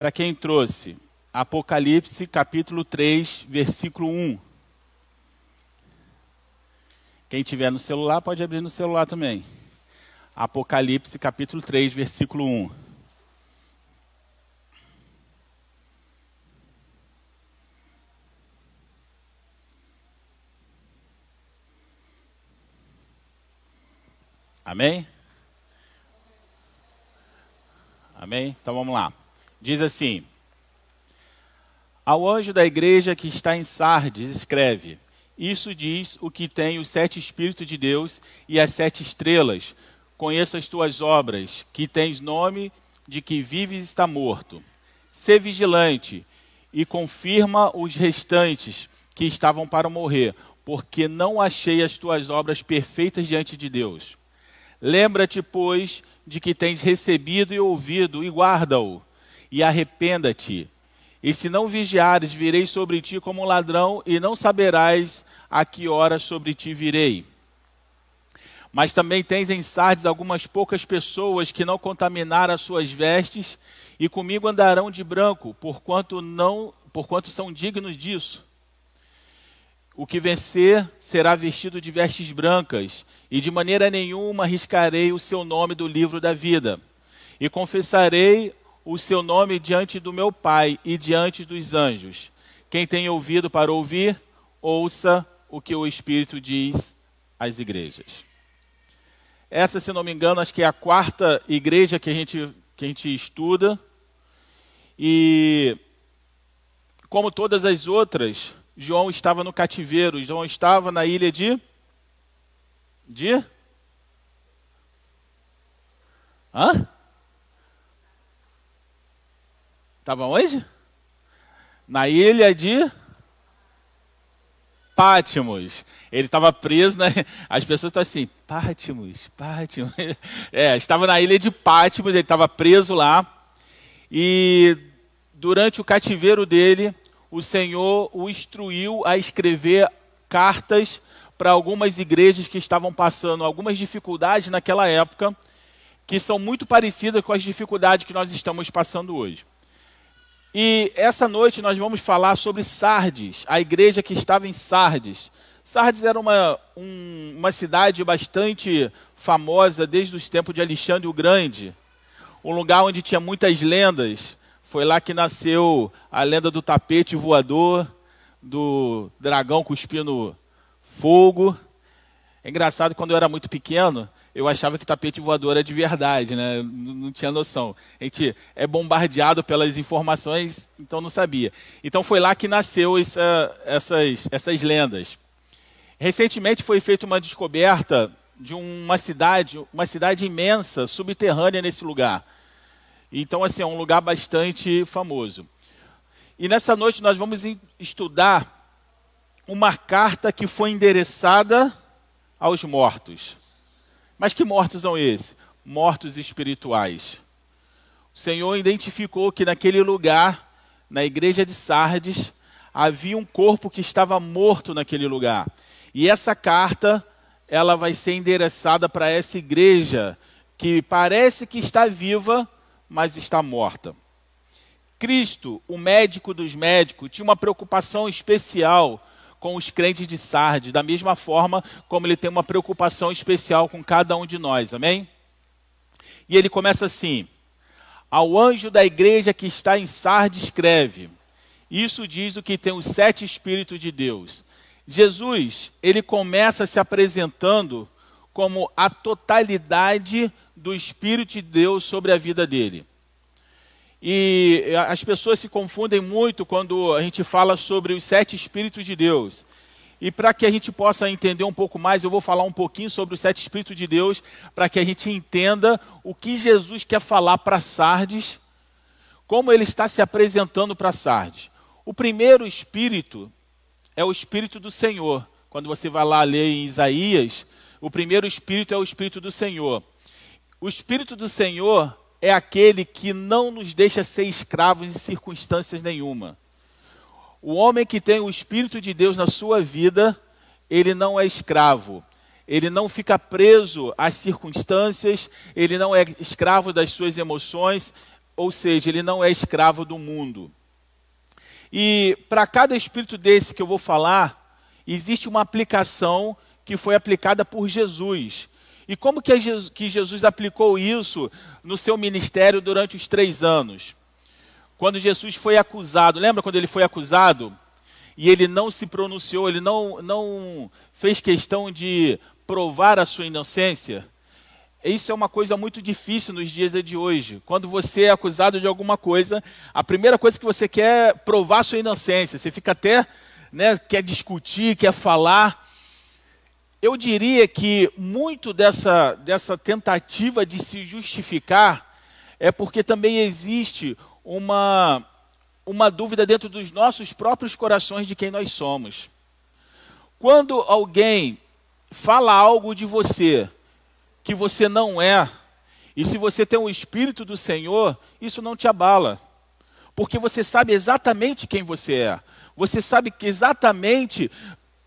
Para quem trouxe, Apocalipse capítulo 3, versículo 1. Quem tiver no celular pode abrir no celular também. Apocalipse capítulo 3, versículo 1. Amém? Amém? Então vamos lá. Diz assim: Ao anjo da igreja que está em Sardes, escreve: Isso diz o que tem os sete Espíritos de Deus e as sete estrelas. Conheço as tuas obras, que tens nome de que vives e está morto. Sê vigilante e confirma os restantes que estavam para morrer, porque não achei as tuas obras perfeitas diante de Deus. Lembra-te, pois, de que tens recebido e ouvido, e guarda-o e arrependa-te. E se não vigiares, virei sobre ti como um ladrão, e não saberás a que hora sobre ti virei. Mas também tens em Sardes algumas poucas pessoas que não contaminaram as suas vestes, e comigo andarão de branco, porquanto não, porquanto são dignos disso. O que vencer será vestido de vestes brancas, e de maneira nenhuma riscarei o seu nome do livro da vida. E confessarei o seu nome diante do meu Pai e diante dos anjos. Quem tem ouvido para ouvir, ouça o que o Espírito diz às igrejas. Essa, se não me engano, acho que é a quarta igreja que a gente, que a gente estuda. E, como todas as outras, João estava no cativeiro. João estava na ilha de. De? Hã? Estava onde? Na ilha de Pátimos. Ele estava preso, né? As pessoas estão assim, Pátimos, Pátimos. É, estava na ilha de Pátimos, ele estava preso lá. E durante o cativeiro dele, o Senhor o instruiu a escrever cartas para algumas igrejas que estavam passando algumas dificuldades naquela época, que são muito parecidas com as dificuldades que nós estamos passando hoje. E essa noite nós vamos falar sobre Sardes, a igreja que estava em Sardes. Sardes era uma, um, uma cidade bastante famosa desde os tempos de Alexandre o Grande, um lugar onde tinha muitas lendas. Foi lá que nasceu a lenda do tapete voador, do dragão cuspindo fogo. É engraçado, quando eu era muito pequeno, eu achava que tapete voador era de verdade, né? Não, não, tinha noção. A gente é bombardeado pelas informações, então não sabia. Então foi lá que nasceu essa, essas, essas lendas. Recentemente foi feita uma descoberta de uma cidade, uma cidade imensa, subterrânea nesse lugar. Então, assim, é um lugar bastante famoso. E nessa noite nós vamos estudar uma carta que foi endereçada aos mortos. Mas que mortos são esses? Mortos espirituais. O Senhor identificou que naquele lugar, na igreja de Sardes, havia um corpo que estava morto naquele lugar. E essa carta, ela vai ser endereçada para essa igreja que parece que está viva, mas está morta. Cristo, o médico dos médicos, tinha uma preocupação especial com os crentes de Sardes, da mesma forma como ele tem uma preocupação especial com cada um de nós, amém? E ele começa assim: Ao anjo da igreja que está em Sardes, escreve: Isso diz o que tem os sete Espíritos de Deus. Jesus, ele começa se apresentando como a totalidade do Espírito de Deus sobre a vida dele. E as pessoas se confundem muito quando a gente fala sobre os sete Espíritos de Deus. E para que a gente possa entender um pouco mais, eu vou falar um pouquinho sobre os sete Espíritos de Deus, para que a gente entenda o que Jesus quer falar para Sardes, como ele está se apresentando para Sardes. O primeiro Espírito é o Espírito do Senhor. Quando você vai lá ler em Isaías, o primeiro Espírito é o Espírito do Senhor. O Espírito do Senhor é aquele que não nos deixa ser escravos em circunstâncias nenhuma. O homem que tem o Espírito de Deus na sua vida, ele não é escravo. Ele não fica preso às circunstâncias, ele não é escravo das suas emoções ou seja, ele não é escravo do mundo. E para cada espírito desse que eu vou falar, existe uma aplicação que foi aplicada por Jesus. E como que Jesus aplicou isso no seu ministério durante os três anos? Quando Jesus foi acusado, lembra quando ele foi acusado? E ele não se pronunciou, ele não, não fez questão de provar a sua inocência? Isso é uma coisa muito difícil nos dias de hoje. Quando você é acusado de alguma coisa, a primeira coisa que você quer é provar sua inocência. Você fica até, né, quer discutir, quer falar. Eu diria que muito dessa, dessa tentativa de se justificar é porque também existe uma, uma dúvida dentro dos nossos próprios corações de quem nós somos. Quando alguém fala algo de você que você não é, e se você tem o Espírito do Senhor, isso não te abala, porque você sabe exatamente quem você é, você sabe que exatamente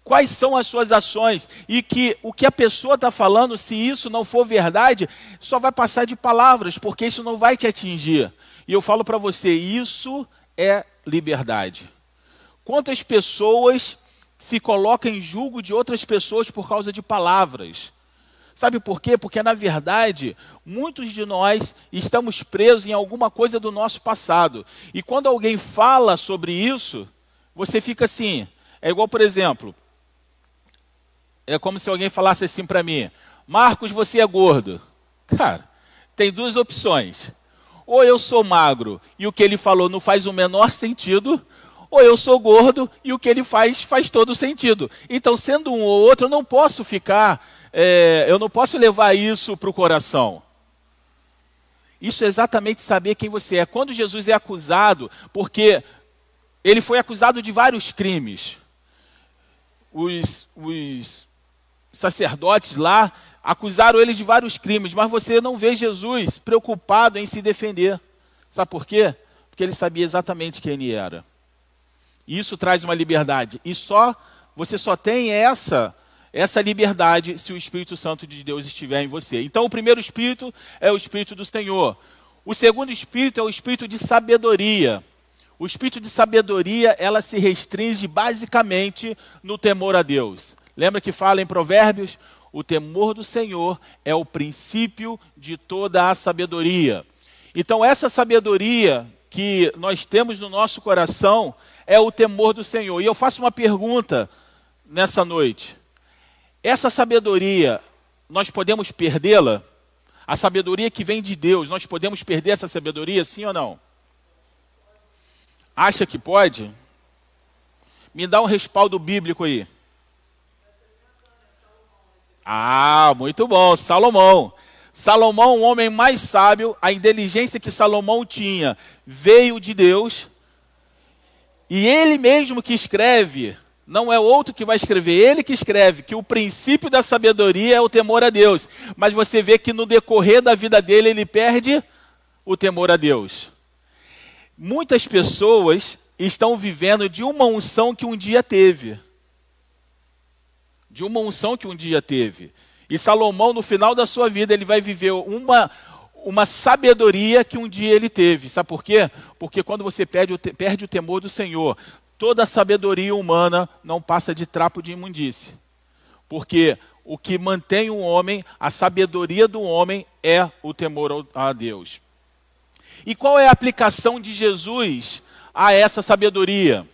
quais são as suas ações e que o que a pessoa está falando, se isso não for verdade, só vai passar de palavras, porque isso não vai te atingir. E eu falo para você, isso é liberdade. Quantas pessoas se colocam em julgo de outras pessoas por causa de palavras? Sabe por quê? Porque, na verdade, muitos de nós estamos presos em alguma coisa do nosso passado. E quando alguém fala sobre isso, você fica assim. É igual, por exemplo, é como se alguém falasse assim para mim: Marcos, você é gordo. Cara, tem duas opções. Ou eu sou magro e o que ele falou não faz o menor sentido, ou eu sou gordo e o que ele faz faz todo sentido. Então, sendo um ou outro, eu não posso ficar, é, eu não posso levar isso para o coração. Isso é exatamente saber quem você é. Quando Jesus é acusado, porque ele foi acusado de vários crimes. Os, os sacerdotes lá acusaram ele de vários crimes, mas você não vê Jesus preocupado em se defender. Sabe por quê? Porque ele sabia exatamente quem ele era. E isso traz uma liberdade. E só você só tem essa essa liberdade se o Espírito Santo de Deus estiver em você. Então, o primeiro espírito é o espírito do Senhor. O segundo espírito é o espírito de sabedoria. O espírito de sabedoria, ela se restringe basicamente no temor a Deus. Lembra que fala em Provérbios? O temor do Senhor é o princípio de toda a sabedoria. Então, essa sabedoria que nós temos no nosso coração é o temor do Senhor. E eu faço uma pergunta nessa noite: essa sabedoria, nós podemos perdê-la? A sabedoria que vem de Deus, nós podemos perder essa sabedoria, sim ou não? Acha que pode? Me dá um respaldo bíblico aí. Ah, muito bom, Salomão. Salomão, o homem mais sábio, a inteligência que Salomão tinha veio de Deus. E ele mesmo que escreve, não é outro que vai escrever, ele que escreve que o princípio da sabedoria é o temor a Deus. Mas você vê que no decorrer da vida dele ele perde o temor a Deus. Muitas pessoas estão vivendo de uma unção que um dia teve de uma unção que um dia teve. E Salomão, no final da sua vida, ele vai viver uma, uma sabedoria que um dia ele teve. Sabe por quê? Porque quando você perde o, perde o temor do Senhor, toda a sabedoria humana não passa de trapo de imundície. Porque o que mantém o homem, a sabedoria do homem é o temor a Deus. E qual é a aplicação de Jesus a essa sabedoria?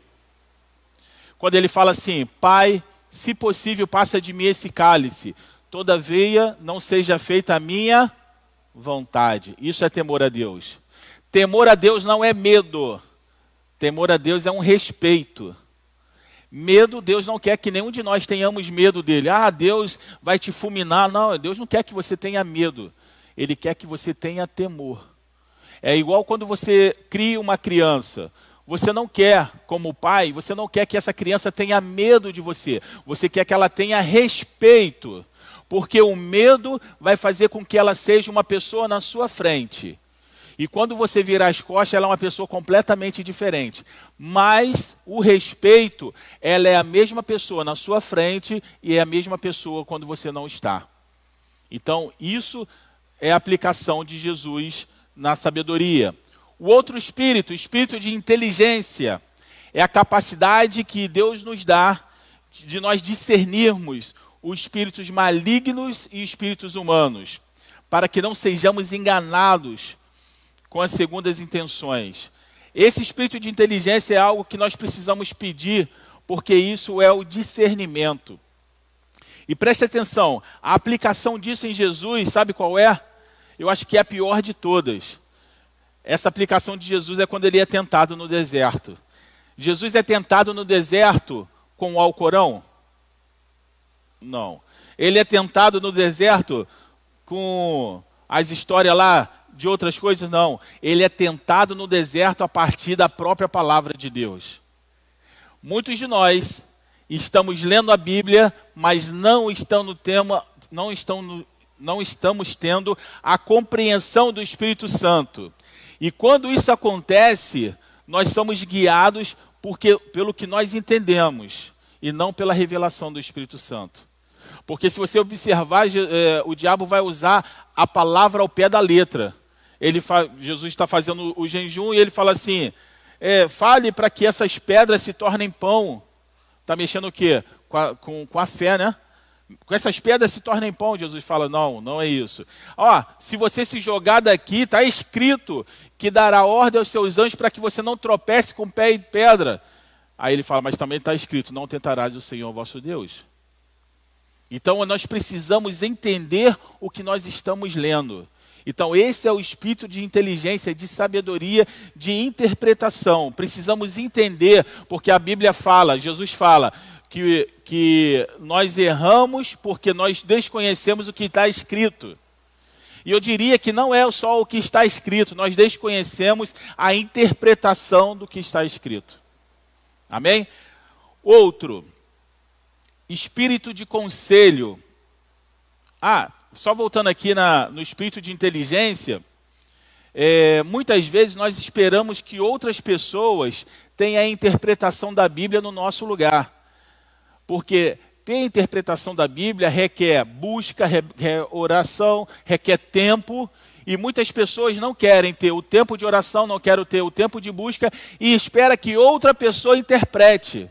Quando ele fala assim: Pai, se possível, passa de mim esse cálice. Todavia, não seja feita a minha vontade. Isso é temor a Deus. Temor a Deus não é medo. Temor a Deus é um respeito. Medo, Deus não quer que nenhum de nós tenhamos medo dele. Ah, Deus vai te fulminar. Não, Deus não quer que você tenha medo. Ele quer que você tenha temor. É igual quando você cria uma criança. Você não quer, como pai, você não quer que essa criança tenha medo de você. Você quer que ela tenha respeito. Porque o medo vai fazer com que ela seja uma pessoa na sua frente. E quando você virar as costas, ela é uma pessoa completamente diferente. Mas o respeito, ela é a mesma pessoa na sua frente e é a mesma pessoa quando você não está. Então, isso é a aplicação de Jesus na sabedoria. O outro espírito, o espírito de inteligência, é a capacidade que Deus nos dá de nós discernirmos os espíritos malignos e espíritos humanos, para que não sejamos enganados com as segundas intenções. Esse espírito de inteligência é algo que nós precisamos pedir, porque isso é o discernimento. E preste atenção, a aplicação disso em Jesus, sabe qual é? Eu acho que é a pior de todas. Essa aplicação de Jesus é quando ele é tentado no deserto. Jesus é tentado no deserto com o Alcorão? Não. Ele é tentado no deserto com as histórias lá de outras coisas? Não. Ele é tentado no deserto a partir da própria palavra de Deus. Muitos de nós estamos lendo a Bíblia, mas não estão no tema, não estão no, não estamos tendo a compreensão do Espírito Santo. E quando isso acontece, nós somos guiados porque, pelo que nós entendemos e não pela revelação do Espírito Santo. Porque se você observar, é, o diabo vai usar a palavra ao pé da letra. Ele Jesus está fazendo o jejum e ele fala assim: é, fale para que essas pedras se tornem pão. Está mexendo o quê? Com a, com, com a fé, né? Com essas pedras se tornem pão, Jesus fala, não, não é isso. Ó, se você se jogar daqui, está escrito que dará ordem aos seus anjos para que você não tropece com pé em pedra. Aí ele fala, mas também está escrito: não tentarás o Senhor vosso Deus. Então nós precisamos entender o que nós estamos lendo. Então, esse é o espírito de inteligência, de sabedoria, de interpretação. Precisamos entender, porque a Bíblia fala, Jesus fala, que, que nós erramos porque nós desconhecemos o que está escrito. E eu diria que não é só o que está escrito, nós desconhecemos a interpretação do que está escrito. Amém? Outro, espírito de conselho. Ah, só voltando aqui na, no espírito de inteligência, é, muitas vezes nós esperamos que outras pessoas tenham a interpretação da Bíblia no nosso lugar. Porque ter interpretação da Bíblia requer busca, requer oração, requer tempo, e muitas pessoas não querem ter o tempo de oração, não querem ter o tempo de busca e espera que outra pessoa interprete.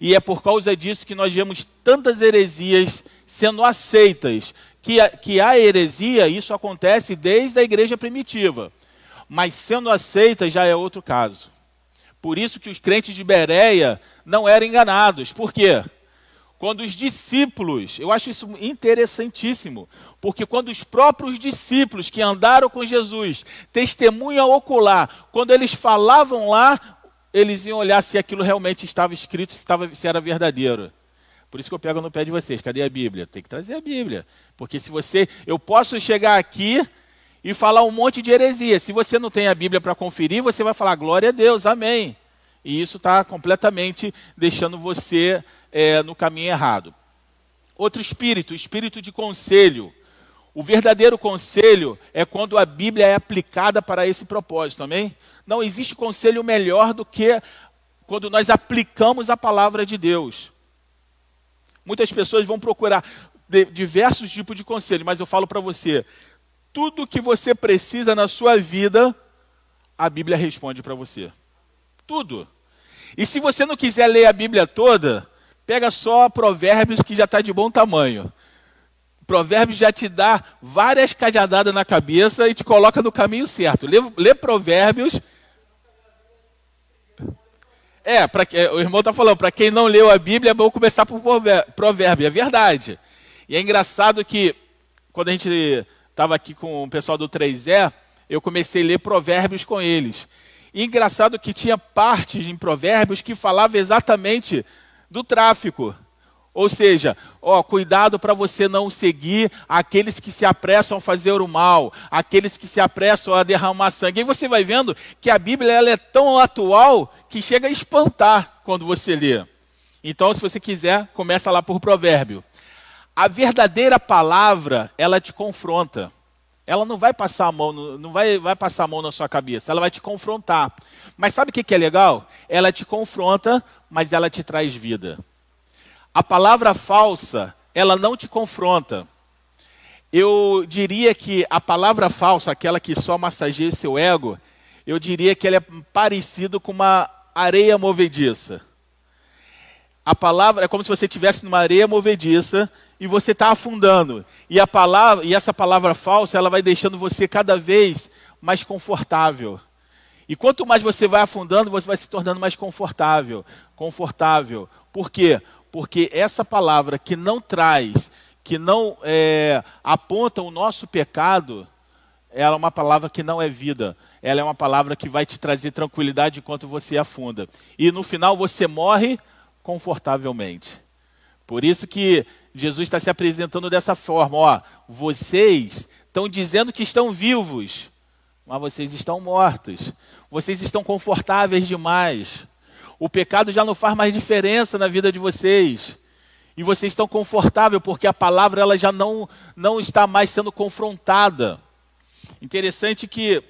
E é por causa disso que nós vemos tantas heresias sendo aceitas. Que a, que a heresia, isso acontece desde a igreja primitiva. Mas sendo aceita já é outro caso. Por isso que os crentes de Bereia não eram enganados. Por quê? Quando os discípulos, eu acho isso interessantíssimo, porque quando os próprios discípulos que andaram com Jesus, testemunha ocular, quando eles falavam lá, eles iam olhar se aquilo realmente estava escrito, se, estava, se era verdadeiro. Por isso que eu pego no pé de vocês, cadê a Bíblia? Tem que trazer a Bíblia. Porque se você, eu posso chegar aqui e falar um monte de heresia. Se você não tem a Bíblia para conferir, você vai falar glória a Deus, amém. E isso está completamente deixando você é, no caminho errado. Outro espírito, espírito de conselho. O verdadeiro conselho é quando a Bíblia é aplicada para esse propósito, amém? Não existe conselho melhor do que quando nós aplicamos a palavra de Deus. Muitas pessoas vão procurar diversos tipos de conselho, mas eu falo para você: tudo que você precisa na sua vida, a Bíblia responde para você. Tudo. E se você não quiser ler a Bíblia toda, Pega só Provérbios que já está de bom tamanho. Provérbios já te dá várias cajadadas na cabeça e te coloca no caminho certo. Lê, lê Provérbios. É, pra, o irmão está falando, para quem não leu a Bíblia, vamos começar por Provérbio. É verdade. E é engraçado que, quando a gente estava aqui com o pessoal do 3E, eu comecei a ler Provérbios com eles. E engraçado que tinha partes em Provérbios que falava exatamente do tráfico. Ou seja, ó, cuidado para você não seguir aqueles que se apressam a fazer o mal, aqueles que se apressam a derramar sangue. E você vai vendo que a Bíblia ela é tão atual que chega a espantar quando você lê. Então, se você quiser, começa lá por provérbio. A verdadeira palavra, ela te confronta. Ela não vai passar a mão, não vai, vai passar a mão na sua cabeça, ela vai te confrontar. Mas sabe o que é legal? Ela te confronta, mas ela te traz vida. A palavra falsa, ela não te confronta. Eu diria que a palavra falsa, aquela que só massageia seu ego, eu diria que ele é parecido com uma areia movediça. A palavra é como se você estivesse numa areia movediça e você está afundando. E a palavra, e essa palavra falsa, ela vai deixando você cada vez mais confortável. E quanto mais você vai afundando, você vai se tornando mais confortável, confortável. Por quê? Porque essa palavra que não traz, que não é, aponta o nosso pecado, ela é uma palavra que não é vida. Ela é uma palavra que vai te trazer tranquilidade enquanto você afunda. E no final você morre confortavelmente. Por isso que Jesus está se apresentando dessa forma: ó, vocês estão dizendo que estão vivos, mas vocês estão mortos. Vocês estão confortáveis demais. O pecado já não faz mais diferença na vida de vocês. E vocês estão confortáveis porque a palavra ela já não, não está mais sendo confrontada. Interessante que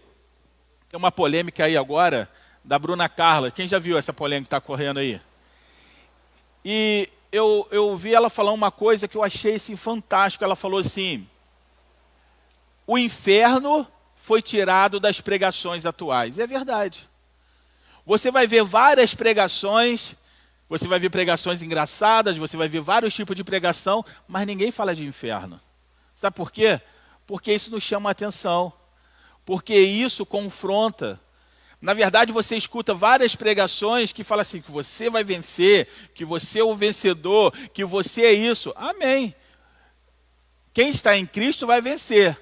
tem uma polêmica aí agora da Bruna Carla. Quem já viu essa polêmica que está correndo aí? E eu, eu vi ela falar uma coisa que eu achei assim, fantástico. Ela falou assim: o inferno foi tirado das pregações atuais. É verdade. Você vai ver várias pregações, você vai ver pregações engraçadas, você vai ver vários tipos de pregação, mas ninguém fala de inferno. Sabe por quê? Porque isso nos chama a atenção. Porque isso confronta. Na verdade, você escuta várias pregações que falam assim: que você vai vencer, que você é o vencedor, que você é isso. Amém. Quem está em Cristo vai vencer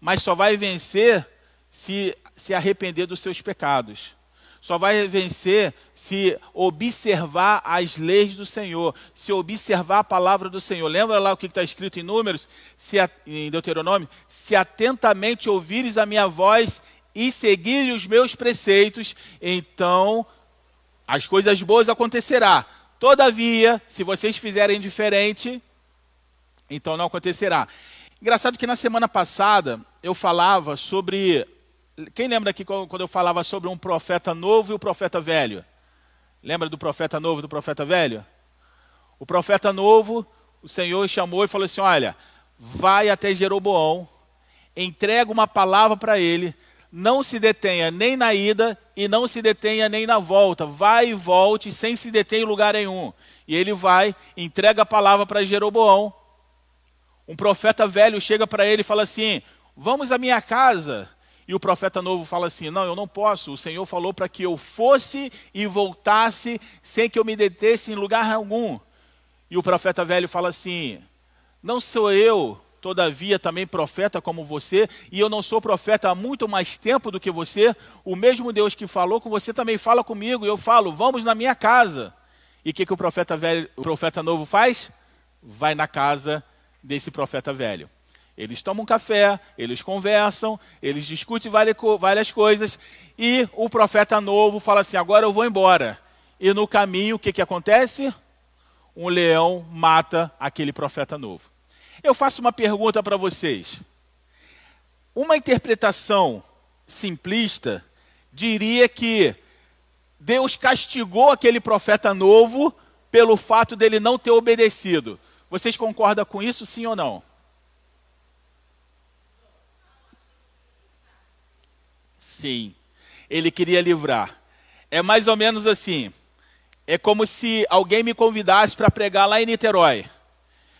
mas só vai vencer se se arrepender dos seus pecados. Só vai vencer se observar as leis do Senhor, se observar a palavra do Senhor. Lembra lá o que está escrito em Números, se, em Deuteronômio? Se atentamente ouvires a minha voz e seguires os meus preceitos, então as coisas boas acontecerá. Todavia, se vocês fizerem diferente, então não acontecerá. Engraçado que na semana passada eu falava sobre. Quem lembra aqui quando eu falava sobre um profeta novo e o profeta velho? Lembra do profeta novo e do profeta velho? O profeta novo, o Senhor chamou e falou assim: Olha, vai até Jeroboão, entrega uma palavra para ele, não se detenha nem na ida e não se detenha nem na volta. Vai e volte sem se deter em lugar nenhum. E ele vai, entrega a palavra para Jeroboão. Um profeta velho chega para ele e fala assim: Vamos à minha casa. E o profeta novo fala assim: Não, eu não posso. O Senhor falou para que eu fosse e voltasse sem que eu me detesse em lugar algum. E o profeta velho fala assim: Não sou eu, todavia, também profeta como você, e eu não sou profeta há muito mais tempo do que você. O mesmo Deus que falou com você também fala comigo. E eu falo: Vamos na minha casa. E o que, que o profeta velho, o profeta novo faz? Vai na casa desse profeta velho. Eles tomam café, eles conversam, eles discutem várias coisas, e o profeta novo fala assim: agora eu vou embora. E no caminho, o que, que acontece? Um leão mata aquele profeta novo. Eu faço uma pergunta para vocês. Uma interpretação simplista diria que Deus castigou aquele profeta novo pelo fato dele não ter obedecido. Vocês concordam com isso, sim ou não? Sim. Ele queria livrar. É mais ou menos assim. É como se alguém me convidasse para pregar lá em Niterói.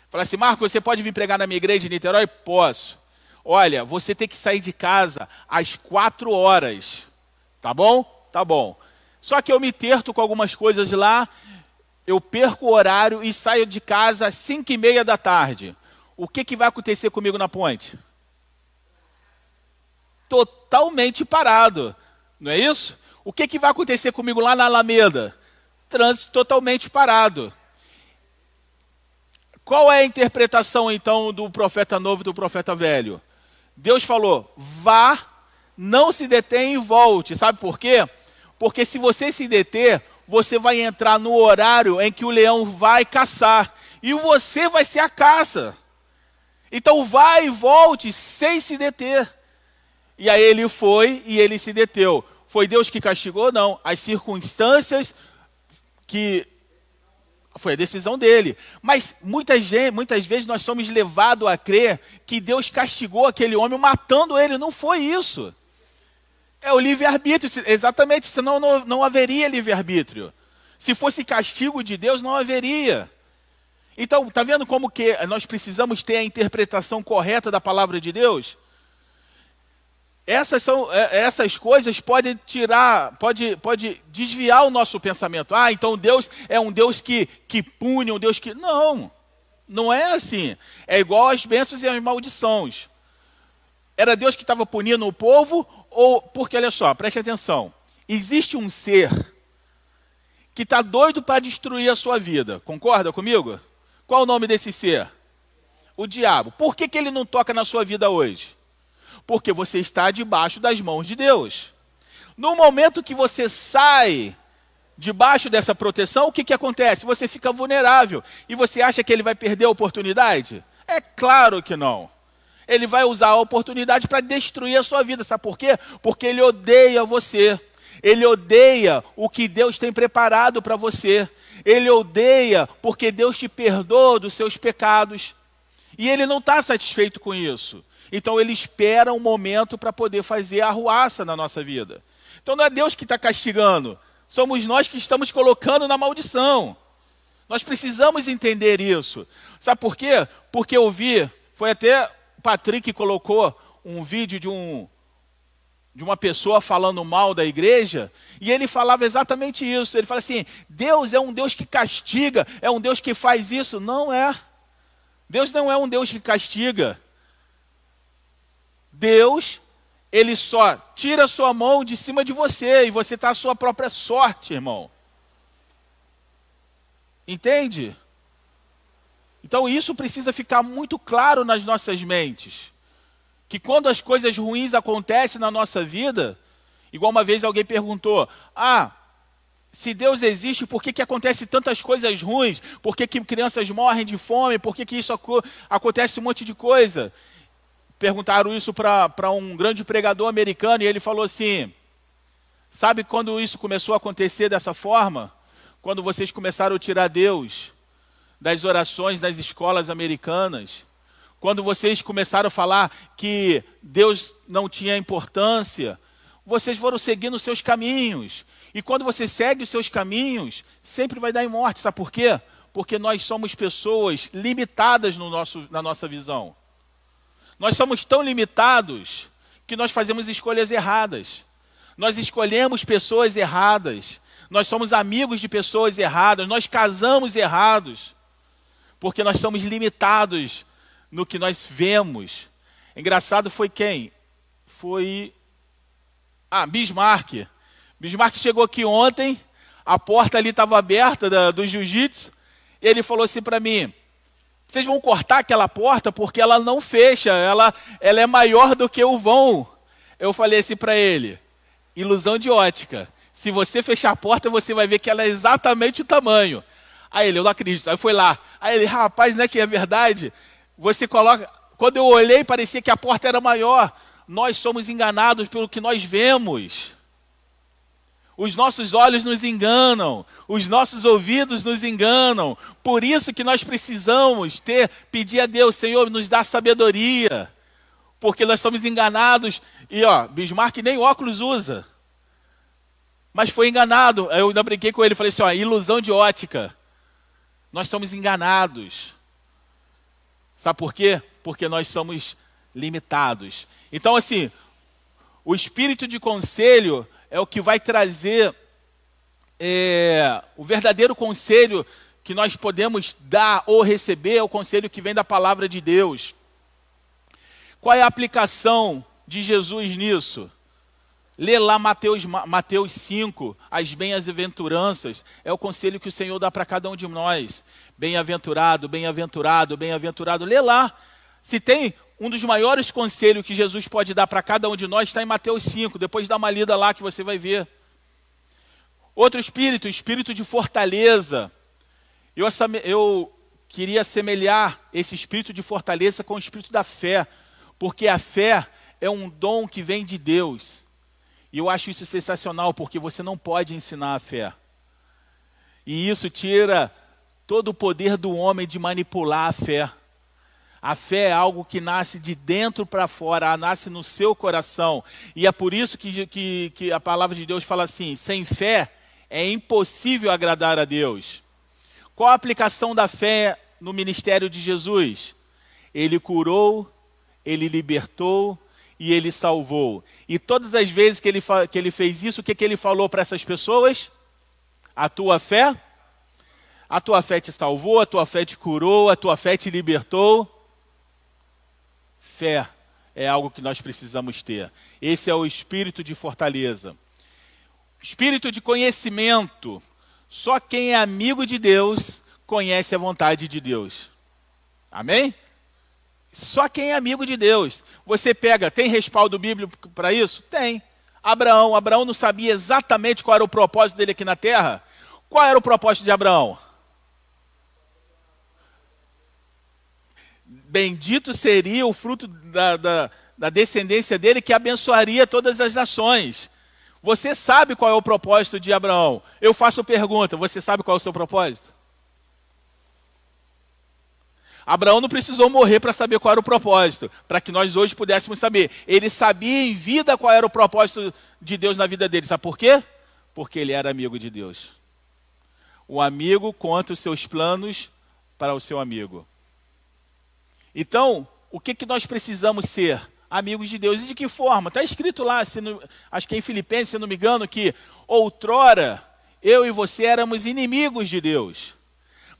Falasse, assim, Marco, você pode vir pregar na minha igreja em Niterói? Posso. Olha, você tem que sair de casa às quatro horas. Tá bom? Tá bom. Só que eu me terto com algumas coisas lá eu perco o horário e saio de casa às 5 e meia da tarde. O que, que vai acontecer comigo na ponte? Totalmente parado, não é isso? O que, que vai acontecer comigo lá na Alameda? Trânsito totalmente parado. Qual é a interpretação então do profeta novo e do profeta velho? Deus falou: vá, não se detém e volte. Sabe por quê? Porque se você se deter, você vai entrar no horário em que o leão vai caçar. E você vai ser a caça. Então vai e volte sem se deter. E aí ele foi e ele se deteu. Foi Deus que castigou? Não. As circunstâncias que. Foi a decisão dele. Mas muitas, muitas vezes nós somos levados a crer que Deus castigou aquele homem matando ele. Não foi isso. É o livre-arbítrio, exatamente, senão não, não haveria livre-arbítrio. Se fosse castigo de Deus, não haveria. Então, está vendo como que nós precisamos ter a interpretação correta da palavra de Deus? Essas, são, é, essas coisas podem tirar, pode, pode desviar o nosso pensamento. Ah, então Deus é um Deus que, que pune, um Deus que. Não, não é assim. É igual às bênçãos e às maldições. Era Deus que estava punindo o povo, ou. Porque olha só, preste atenção. Existe um ser que está doido para destruir a sua vida. Concorda comigo? Qual o nome desse ser? O diabo. Por que, que ele não toca na sua vida hoje? Porque você está debaixo das mãos de Deus. No momento que você sai debaixo dessa proteção, o que, que acontece? Você fica vulnerável. E você acha que ele vai perder a oportunidade? É claro que não. Ele vai usar a oportunidade para destruir a sua vida. Sabe por quê? Porque ele odeia você. Ele odeia o que Deus tem preparado para você. Ele odeia porque Deus te perdoa dos seus pecados. E ele não está satisfeito com isso. Então ele espera um momento para poder fazer a arruaça na nossa vida. Então não é Deus que está castigando, somos nós que estamos colocando na maldição. Nós precisamos entender isso. Sabe por quê? Porque eu vi, foi até Patrick colocou um vídeo de um de uma pessoa falando mal da igreja, e ele falava exatamente isso. Ele fala assim: Deus é um Deus que castiga, é um Deus que faz isso. Não é. Deus não é um Deus que castiga. Deus, ele só tira sua mão de cima de você e você está à sua própria sorte, irmão. Entende? Então isso precisa ficar muito claro nas nossas mentes que quando as coisas ruins acontecem na nossa vida, igual uma vez alguém perguntou: Ah, se Deus existe, por que, que acontece tantas coisas ruins? Por que, que crianças morrem de fome? Por que, que isso acontece um monte de coisa? Perguntaram isso para um grande pregador americano e ele falou assim: Sabe quando isso começou a acontecer dessa forma? Quando vocês começaram a tirar Deus das orações das escolas americanas quando vocês começaram a falar que Deus não tinha importância, vocês foram seguindo os seus caminhos. E quando você segue os seus caminhos, sempre vai dar em morte. Sabe por quê? Porque nós somos pessoas limitadas no nosso, na nossa visão. Nós somos tão limitados que nós fazemos escolhas erradas. Nós escolhemos pessoas erradas. Nós somos amigos de pessoas erradas. Nós casamos errados. Porque nós somos limitados no que nós vemos. Engraçado foi quem? Foi. Ah, Bismarck. Bismarck chegou aqui ontem, a porta ali estava aberta da, do jiu-jitsu, e ele falou assim para mim: vocês vão cortar aquela porta porque ela não fecha, ela, ela é maior do que o vão. Eu falei assim para ele: ilusão de ótica. Se você fechar a porta, você vai ver que ela é exatamente o tamanho. Aí ele, eu não acredito. Aí foi lá. Aí ele, rapaz, não é que é verdade? Você coloca. Quando eu olhei, parecia que a porta era maior. Nós somos enganados pelo que nós vemos. Os nossos olhos nos enganam, os nossos ouvidos nos enganam. Por isso que nós precisamos ter, pedir a Deus, Senhor, nos dá sabedoria. Porque nós somos enganados. E ó, Bismarck nem óculos usa. Mas foi enganado. Eu ainda brinquei com ele, falei assim, ó, ilusão de ótica. Nós somos enganados. Sabe por quê? Porque nós somos limitados. Então, assim, o espírito de conselho é o que vai trazer é, o verdadeiro conselho que nós podemos dar ou receber, é o conselho que vem da palavra de Deus. Qual é a aplicação de Jesus nisso? Lê lá Mateus, Mateus 5, as bem-aventuranças. É o conselho que o Senhor dá para cada um de nós. Bem-aventurado, bem-aventurado, bem-aventurado. Lê lá. Se tem um dos maiores conselhos que Jesus pode dar para cada um de nós, está em Mateus 5. Depois dá uma lida lá que você vai ver. Outro espírito, espírito de fortaleza. Eu, eu queria semelhar esse espírito de fortaleza com o espírito da fé, porque a fé é um dom que vem de Deus. E eu acho isso sensacional, porque você não pode ensinar a fé. E isso tira todo o poder do homem de manipular a fé. A fé é algo que nasce de dentro para fora, nasce no seu coração. E é por isso que, que, que, a palavra de Deus fala assim: sem fé é impossível agradar a Deus. Qual a aplicação da fé no ministério de Jesus? Ele curou, ele libertou e ele salvou. E todas as vezes que ele, que ele fez isso, o que, que ele falou para essas pessoas? A tua fé? A tua fé te salvou, a tua fé te curou, a tua fé te libertou fé é algo que nós precisamos ter. Esse é o espírito de fortaleza. Espírito de conhecimento. Só quem é amigo de Deus conhece a vontade de Deus. Amém? Só quem é amigo de Deus. Você pega, tem respaldo bíblico para isso? Tem. Abraão, Abraão não sabia exatamente qual era o propósito dele aqui na terra? Qual era o propósito de Abraão? bendito seria o fruto da, da, da descendência dele que abençoaria todas as nações. Você sabe qual é o propósito de Abraão? Eu faço pergunta: você sabe qual é o seu propósito? Abraão não precisou morrer para saber qual era o propósito, para que nós hoje pudéssemos saber. Ele sabia em vida qual era o propósito de Deus na vida dele. Sabe por quê? Porque ele era amigo de Deus. O amigo conta os seus planos para o seu amigo. Então, o que, que nós precisamos ser? Amigos de Deus. E de que forma? Está escrito lá, não, acho que é em Filipenses, se não me engano, que outrora eu e você éramos inimigos de Deus.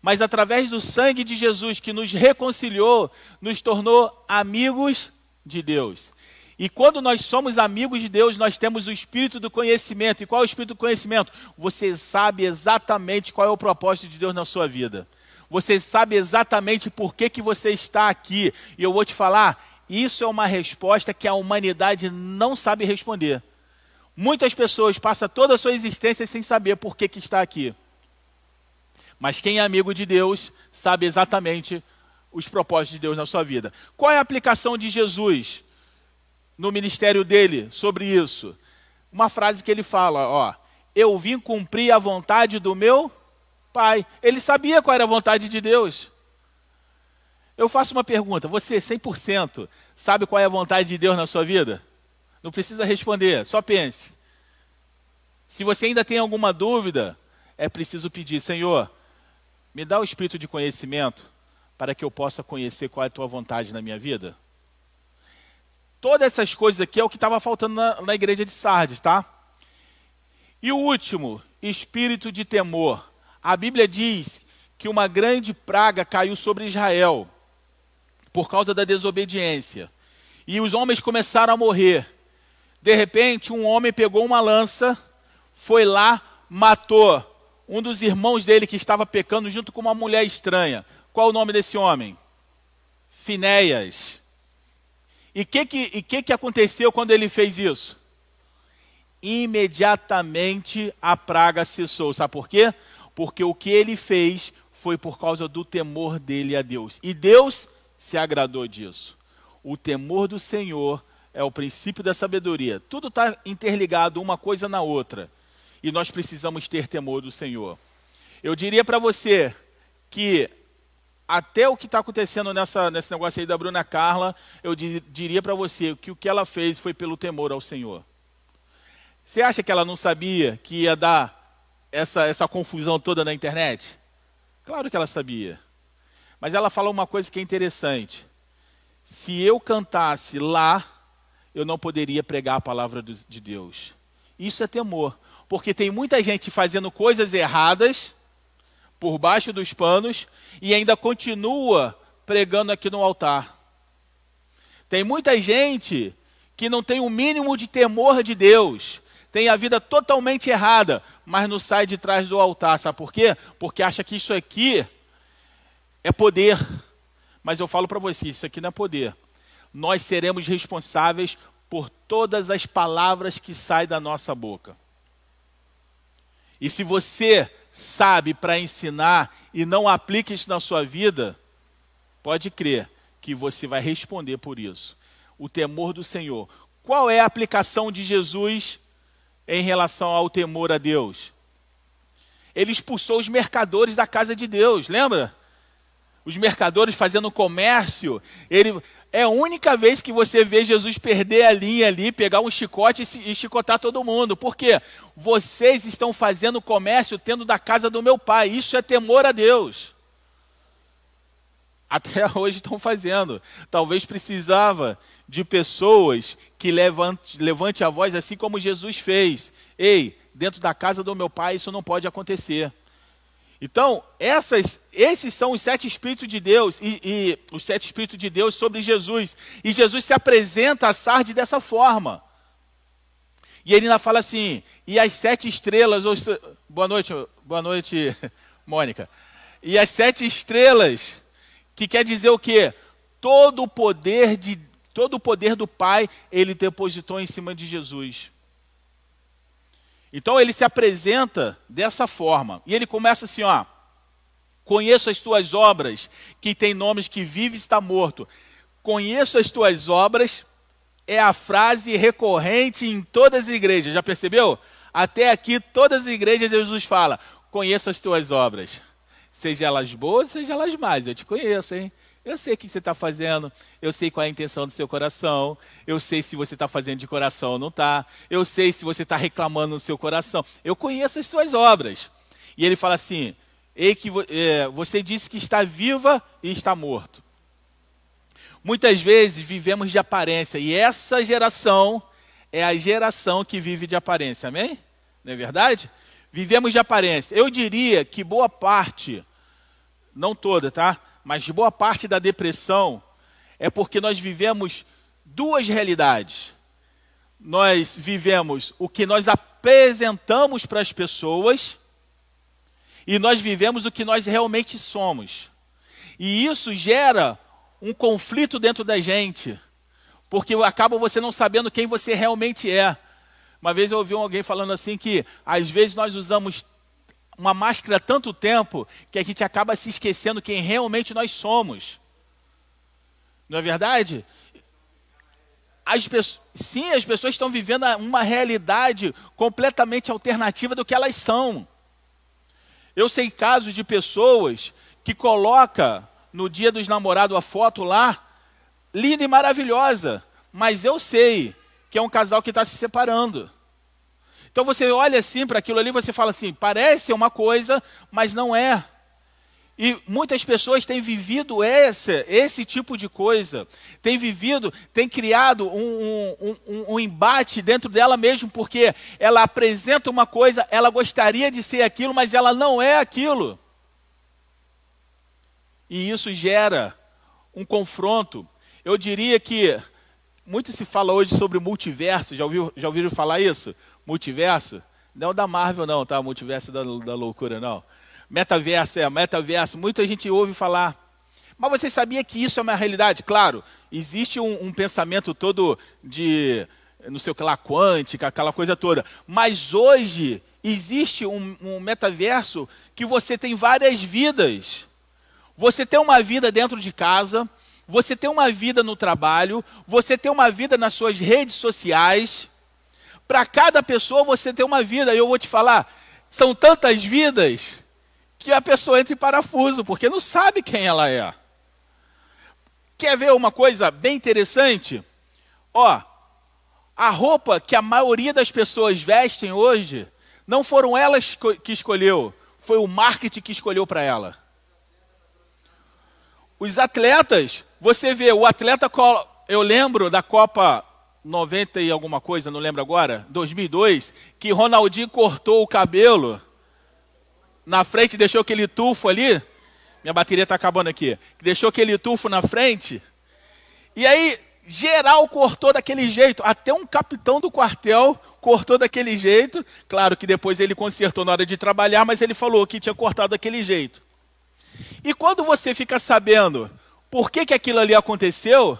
Mas através do sangue de Jesus que nos reconciliou, nos tornou amigos de Deus. E quando nós somos amigos de Deus, nós temos o espírito do conhecimento. E qual é o espírito do conhecimento? Você sabe exatamente qual é o propósito de Deus na sua vida. Você sabe exatamente por que, que você está aqui. E eu vou te falar, isso é uma resposta que a humanidade não sabe responder. Muitas pessoas passam toda a sua existência sem saber por que, que está aqui. Mas quem é amigo de Deus sabe exatamente os propósitos de Deus na sua vida. Qual é a aplicação de Jesus no ministério dele sobre isso? Uma frase que ele fala, ó, eu vim cumprir a vontade do meu pai. Ele sabia qual era a vontade de Deus. Eu faço uma pergunta: você 100% sabe qual é a vontade de Deus na sua vida? Não precisa responder, só pense. Se você ainda tem alguma dúvida, é preciso pedir: Senhor, me dá o espírito de conhecimento para que eu possa conhecer qual é a tua vontade na minha vida. Todas essas coisas aqui é o que estava faltando na, na igreja de Sardes, tá? E o último, espírito de temor. A Bíblia diz que uma grande praga caiu sobre Israel por causa da desobediência. E os homens começaram a morrer. De repente, um homem pegou uma lança, foi lá, matou um dos irmãos dele que estava pecando junto com uma mulher estranha. Qual o nome desse homem? Finéias. E o que, que, que, que aconteceu quando ele fez isso? Imediatamente a praga cessou. Sabe por quê? porque o que ele fez foi por causa do temor dele a Deus. E Deus se agradou disso. O temor do Senhor é o princípio da sabedoria. Tudo está interligado uma coisa na outra. E nós precisamos ter temor do Senhor. Eu diria para você que até o que está acontecendo nessa, nesse negócio aí da Bruna Carla, eu diria para você que o que ela fez foi pelo temor ao Senhor. Você acha que ela não sabia que ia dar essa, essa confusão toda na internet? Claro que ela sabia. Mas ela falou uma coisa que é interessante. Se eu cantasse lá, eu não poderia pregar a palavra de Deus. Isso é temor. Porque tem muita gente fazendo coisas erradas por baixo dos panos e ainda continua pregando aqui no altar. Tem muita gente que não tem o um mínimo de temor de Deus, tem a vida totalmente errada, mas não sai de trás do altar. Sabe por quê? Porque acha que isso aqui é poder. Mas eu falo para você, isso aqui não é poder. Nós seremos responsáveis por todas as palavras que saem da nossa boca. E se você sabe para ensinar e não aplica isso na sua vida, pode crer que você vai responder por isso. O temor do Senhor. Qual é a aplicação de Jesus em relação ao temor a Deus. Ele expulsou os mercadores da casa de Deus, lembra? os mercadores fazendo comércio, ele é a única vez que você vê Jesus perder a linha ali, pegar um chicote e chicotar todo mundo. Por quê? Vocês estão fazendo comércio tendo da casa do meu pai. Isso é temor a Deus. Até hoje estão fazendo. Talvez precisava de pessoas que levante, levante a voz assim como Jesus fez. Ei, dentro da casa do meu pai isso não pode acontecer. Então, essas, esses são os sete Espíritos de Deus, e, e, os sete Espíritos de Deus sobre Jesus. E Jesus se apresenta a Sardes dessa forma. E ele ainda fala assim, e as sete estrelas, boa noite, boa noite, Mônica. E as sete estrelas, que quer dizer o quê? Todo o poder de todo o poder do Pai, ele depositou em cima de Jesus. Então ele se apresenta dessa forma. E ele começa assim, ó: Conheço as tuas obras, que tem nomes que vive e está morto. Conheço as tuas obras é a frase recorrente em todas as igrejas. Já percebeu? Até aqui todas as igrejas Jesus fala: Conheço as tuas obras. Seja elas boas, seja elas más. Eu te conheço, hein? Eu sei o que você está fazendo, eu sei qual é a intenção do seu coração, eu sei se você está fazendo de coração ou não está, eu sei se você está reclamando no seu coração. Eu conheço as suas obras. E ele fala assim: Ei, que é, você disse que está viva e está morto. Muitas vezes vivemos de aparência, e essa geração é a geração que vive de aparência, amém? Não é verdade? Vivemos de aparência. Eu diria que boa parte, não toda, tá? Mas boa parte da depressão é porque nós vivemos duas realidades. Nós vivemos o que nós apresentamos para as pessoas e nós vivemos o que nós realmente somos. E isso gera um conflito dentro da gente, porque acaba você não sabendo quem você realmente é. Uma vez eu ouvi alguém falando assim que às vezes nós usamos uma máscara tanto tempo que a gente acaba se esquecendo quem realmente nós somos. Não é verdade? As pessoas, sim, as pessoas estão vivendo uma realidade completamente alternativa do que elas são. Eu sei casos de pessoas que coloca no dia dos namorados a foto lá, linda e maravilhosa, mas eu sei que é um casal que está se separando. Então você olha assim para aquilo ali, você fala assim, parece uma coisa, mas não é. E muitas pessoas têm vivido esse, esse tipo de coisa, têm vivido, têm criado um, um, um, um, embate dentro dela mesmo, porque ela apresenta uma coisa, ela gostaria de ser aquilo, mas ela não é aquilo. E isso gera um confronto. Eu diria que muito se fala hoje sobre multiverso, já, ouviu, já ouviram falar isso? Multiverso? Não da Marvel, não, tá? Multiverso da, da loucura, não. Metaverso, é, metaverso. Muita gente ouve falar. Mas você sabia que isso é uma realidade? Claro, existe um, um pensamento todo de, não sei o que lá, quântica, aquela coisa toda. Mas hoje existe um, um metaverso que você tem várias vidas. Você tem uma vida dentro de casa, você tem uma vida no trabalho, você tem uma vida nas suas redes sociais, para cada pessoa você tem uma vida. E eu vou te falar, são tantas vidas que a pessoa entra em parafuso, porque não sabe quem ela é. Quer ver uma coisa bem interessante? Ó, a roupa que a maioria das pessoas vestem hoje, não foram elas que escolheu, foi o marketing que escolheu para ela. Os atletas, você vê, o atleta, eu lembro da Copa 90 e alguma coisa, não lembro agora, 2002, que Ronaldinho cortou o cabelo na frente, deixou aquele tufo ali. Minha bateria está acabando aqui. Deixou aquele tufo na frente. E aí, geral cortou daquele jeito. Até um capitão do quartel cortou daquele jeito. Claro que depois ele consertou na hora de trabalhar, mas ele falou que tinha cortado daquele jeito. E quando você fica sabendo por que, que aquilo ali aconteceu,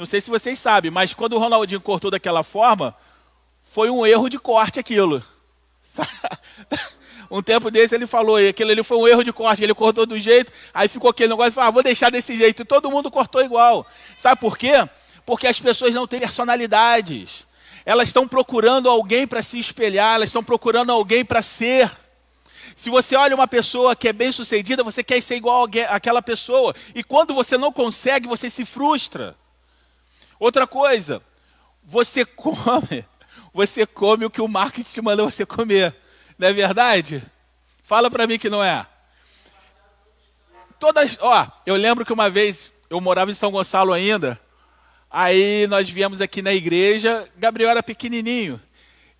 não sei se vocês sabem, mas quando o Ronaldinho cortou daquela forma, foi um erro de corte aquilo. um tempo desse ele falou, aquilo ali foi um erro de corte, ele cortou do jeito, aí ficou aquele negócio, falou, ah, vou deixar desse jeito, e todo mundo cortou igual. Sabe por quê? Porque as pessoas não têm personalidades. Elas estão procurando alguém para se espelhar, elas estão procurando alguém para ser. Se você olha uma pessoa que é bem sucedida, você quer ser igual àquela pessoa. E quando você não consegue, você se frustra. Outra coisa, você come, você come o que o marketing te manda você comer. Não é verdade? Fala para mim que não é. Todas, ó, eu lembro que uma vez eu morava em São Gonçalo ainda. Aí nós viemos aqui na igreja, Gabriel era pequenininho.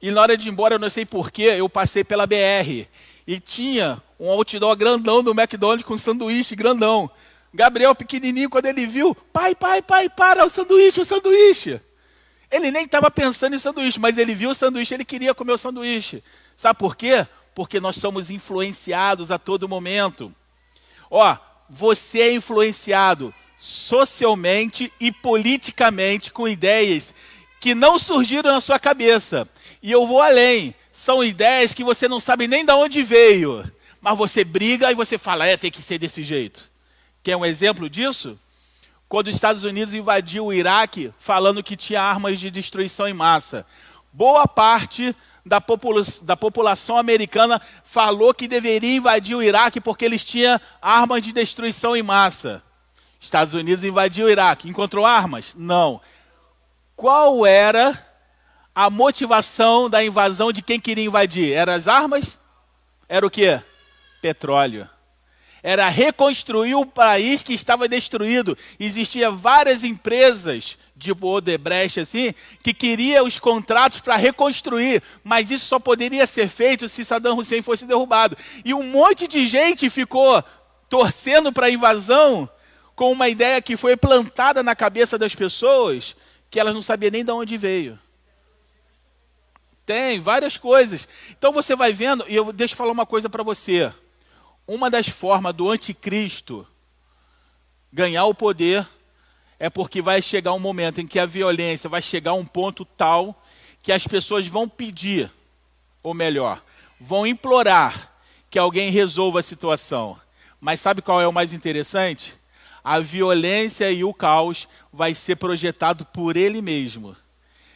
E na hora de ir embora, eu não sei porquê, eu passei pela BR. E tinha um outdoor grandão do McDonald's com sanduíche grandão. Gabriel, pequenininho, quando ele viu, pai, pai, pai, para, o sanduíche, o sanduíche. Ele nem estava pensando em sanduíche, mas ele viu o sanduíche, ele queria comer o sanduíche. Sabe por quê? Porque nós somos influenciados a todo momento. Ó, você é influenciado socialmente e politicamente com ideias que não surgiram na sua cabeça. E eu vou além. São ideias que você não sabe nem de onde veio. Mas você briga e você fala, é, tem que ser desse jeito. Quer um exemplo disso? Quando os Estados Unidos invadiu o Iraque, falando que tinha armas de destruição em massa. Boa parte da, popula da população americana falou que deveria invadir o Iraque porque eles tinham armas de destruição em massa. Estados Unidos invadiu o Iraque. Encontrou armas? Não. Qual era a motivação da invasão de quem queria invadir? Eram as armas? Era o quê? Petróleo. Era reconstruir o país que estava destruído. Existiam várias empresas de Odebrecht assim, que queria os contratos para reconstruir, mas isso só poderia ser feito se Saddam Hussein fosse derrubado. E um monte de gente ficou torcendo para a invasão com uma ideia que foi plantada na cabeça das pessoas que elas não sabiam nem de onde veio. Tem várias coisas. Então você vai vendo, e eu deixo falar uma coisa para você. Uma das formas do anticristo ganhar o poder é porque vai chegar um momento em que a violência vai chegar a um ponto tal que as pessoas vão pedir, ou melhor, vão implorar que alguém resolva a situação. Mas sabe qual é o mais interessante? a violência e o caos vai ser projetado por ele mesmo.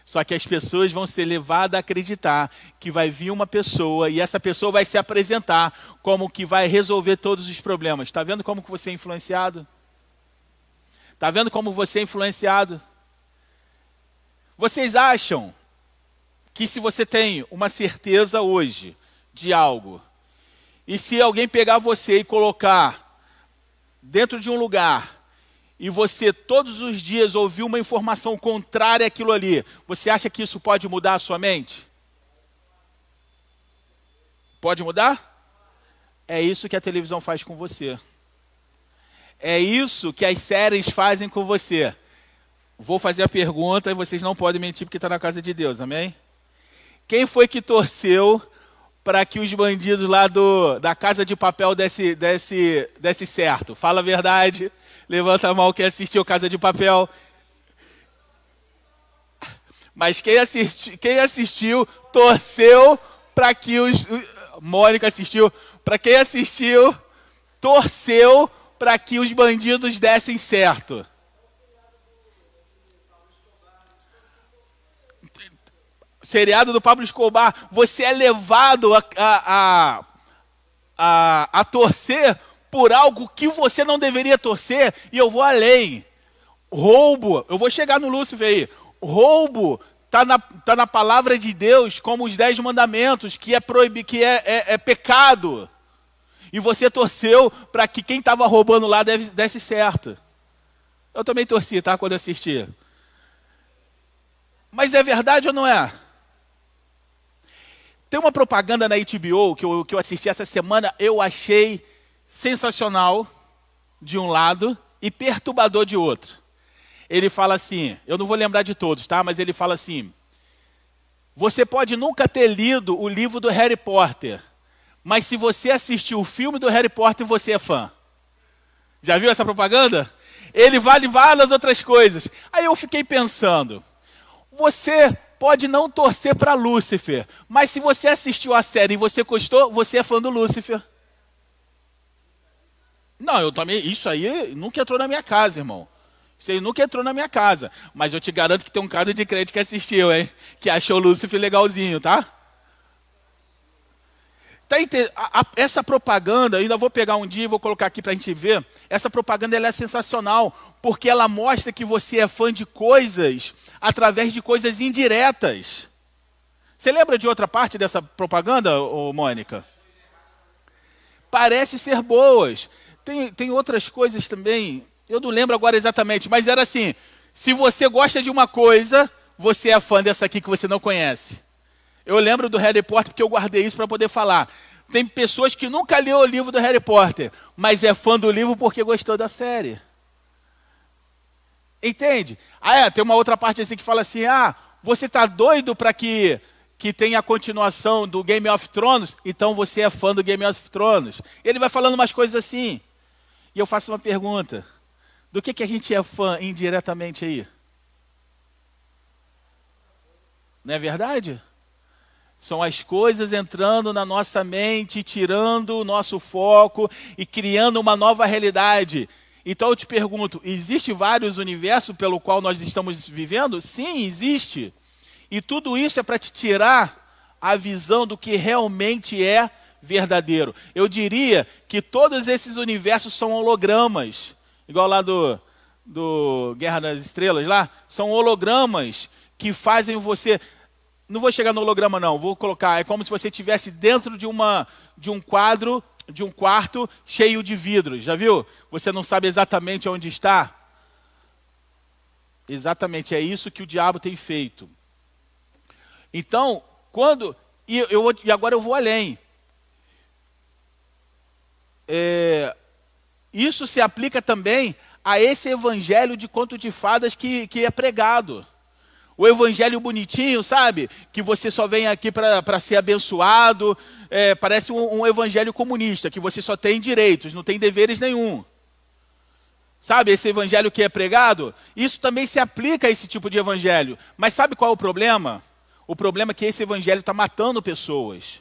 Só que as pessoas vão ser levadas a acreditar que vai vir uma pessoa e essa pessoa vai se apresentar como que vai resolver todos os problemas. Está vendo como que você é influenciado? Está vendo como você é influenciado? Vocês acham que se você tem uma certeza hoje de algo, e se alguém pegar você e colocar dentro de um lugar e você todos os dias ouviu uma informação contrária àquilo ali, você acha que isso pode mudar a sua mente? Pode mudar? É isso que a televisão faz com você. É isso que as séries fazem com você. Vou fazer a pergunta e vocês não podem mentir porque está na casa de Deus, amém? Quem foi que torceu para que os bandidos lá do, da casa de papel desse, desse, desse certo? Fala a verdade. Levanta a mão quem assistiu Casa de Papel. Mas quem, assisti, quem assistiu torceu para que os. Mônica assistiu. Para quem assistiu, torceu para que os bandidos dessem certo. seriado do Pablo Escobar, você é levado a, a, a, a, torcer por algo que você não deveria torcer, e eu vou além. Roubo, eu vou chegar no Lúcifer aí. Roubo está na, tá na palavra de Deus como os dez mandamentos, que é proibido, que é, é, é pecado. E você torceu para que quem estava roubando lá deve, desse certo. Eu também torci, tá? Quando assisti. Mas é verdade ou não é? Tem uma propaganda na HBO que eu, que eu assisti essa semana, eu achei sensacional de um lado e perturbador de outro. Ele fala assim, eu não vou lembrar de todos, tá? Mas ele fala assim: Você pode nunca ter lido o livro do Harry Potter, mas se você assistiu o filme do Harry Potter, você é fã. Já viu essa propaganda? Ele vale várias outras coisas. Aí eu fiquei pensando, você pode não torcer para Lúcifer, mas se você assistiu a série e você gostou, você é fã do Lúcifer. Não, eu também. Isso aí nunca entrou na minha casa, irmão. Isso aí nunca entrou na minha casa. Mas eu te garanto que tem um cara de crente que assistiu, hein? Que achou o Lúcifer legalzinho, tá? Tá a, a, essa propaganda, ainda vou pegar um dia e vou colocar aqui para a gente ver. Essa propaganda ela é sensacional, porque ela mostra que você é fã de coisas através de coisas indiretas. Você lembra de outra parte dessa propaganda, ô, Mônica? Parece ser boas. Tem, tem outras coisas também, eu não lembro agora exatamente, mas era assim: se você gosta de uma coisa, você é fã dessa aqui que você não conhece. Eu lembro do Harry Potter porque eu guardei isso para poder falar. Tem pessoas que nunca leu o livro do Harry Potter, mas é fã do livro porque gostou da série. Entende? Ah, é, tem uma outra parte assim que fala assim: ah, você está doido para que, que tenha a continuação do Game of Thrones? Então você é fã do Game of Thrones. Ele vai falando umas coisas assim. E eu faço uma pergunta: do que, que a gente é fã indiretamente aí? Não é verdade? São as coisas entrando na nossa mente, tirando o nosso foco e criando uma nova realidade. Então eu te pergunto: existe vários universos pelo qual nós estamos vivendo? Sim, existe. E tudo isso é para te tirar a visão do que realmente é verdadeiro. Eu diria que todos esses universos são hologramas, igual lá do, do Guerra das Estrelas lá, são hologramas que fazem você não vou chegar no holograma não, vou colocar, é como se você estivesse dentro de, uma, de um quadro, de um quarto cheio de vidros, já viu? Você não sabe exatamente onde está. Exatamente, é isso que o diabo tem feito. Então, quando. E, eu, e agora eu vou além. É, isso se aplica também a esse evangelho de conto de fadas que, que é pregado. O evangelho bonitinho, sabe? Que você só vem aqui para ser abençoado. É, parece um, um, evangelho comunista, que você só tem direitos, não tem deveres nenhum. Sabe, esse evangelho que é pregado? Isso também se aplica a esse tipo de evangelho. Mas sabe qual é o problema? O problema é que esse evangelho está matando pessoas.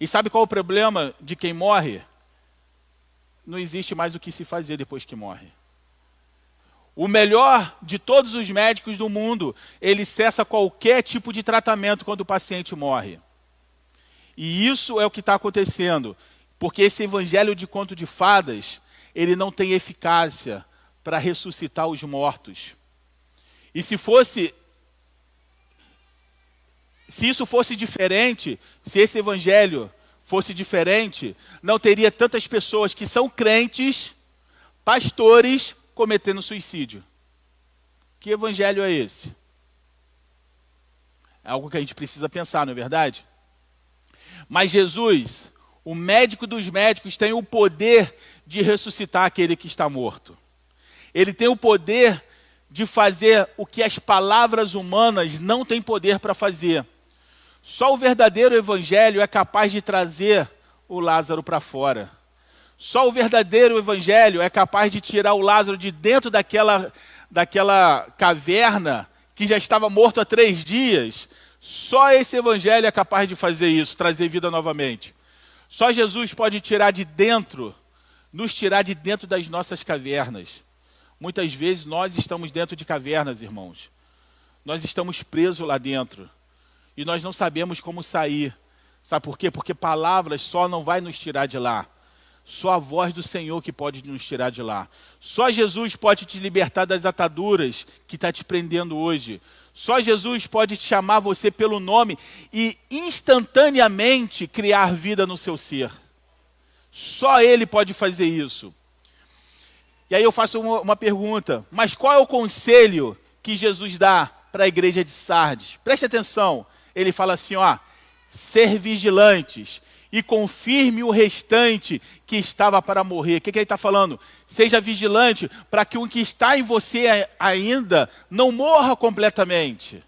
E sabe qual é o problema de quem morre? Não existe mais o que se fazer depois que morre. O melhor de todos os médicos do mundo, ele cessa qualquer tipo de tratamento quando o paciente morre. E isso é o que está acontecendo, porque esse evangelho de conto de fadas, ele não tem eficácia para ressuscitar os mortos. E se fosse se isso fosse diferente, se esse evangelho fosse diferente, não teria tantas pessoas que são crentes, pastores, cometendo suicídio. Que evangelho é esse? É algo que a gente precisa pensar, não é verdade? Mas Jesus, o médico dos médicos, tem o poder de ressuscitar aquele que está morto. Ele tem o poder de fazer o que as palavras humanas não têm poder para fazer. Só o verdadeiro evangelho é capaz de trazer o Lázaro para fora. Só o verdadeiro evangelho é capaz de tirar o Lázaro de dentro daquela, daquela caverna que já estava morto há três dias. Só esse evangelho é capaz de fazer isso, trazer vida novamente. Só Jesus pode tirar de dentro, nos tirar de dentro das nossas cavernas. Muitas vezes nós estamos dentro de cavernas, irmãos. Nós estamos presos lá dentro. E nós não sabemos como sair. Sabe por quê? Porque palavras só não vai nos tirar de lá. Só a voz do Senhor que pode nos tirar de lá. Só Jesus pode te libertar das ataduras que está te prendendo hoje. Só Jesus pode te chamar você pelo nome e instantaneamente criar vida no seu ser. Só Ele pode fazer isso. E aí eu faço uma, uma pergunta: mas qual é o conselho que Jesus dá para a igreja de Sardes? Preste atenção. Ele fala assim: ó, ser vigilantes e confirme o restante que estava para morrer. O que, que ele está falando? Seja vigilante para que o que está em você ainda não morra completamente.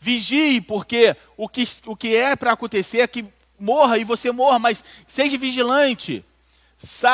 Vigie, porque o que, o que é para acontecer é que morra e você morra, mas seja vigilante.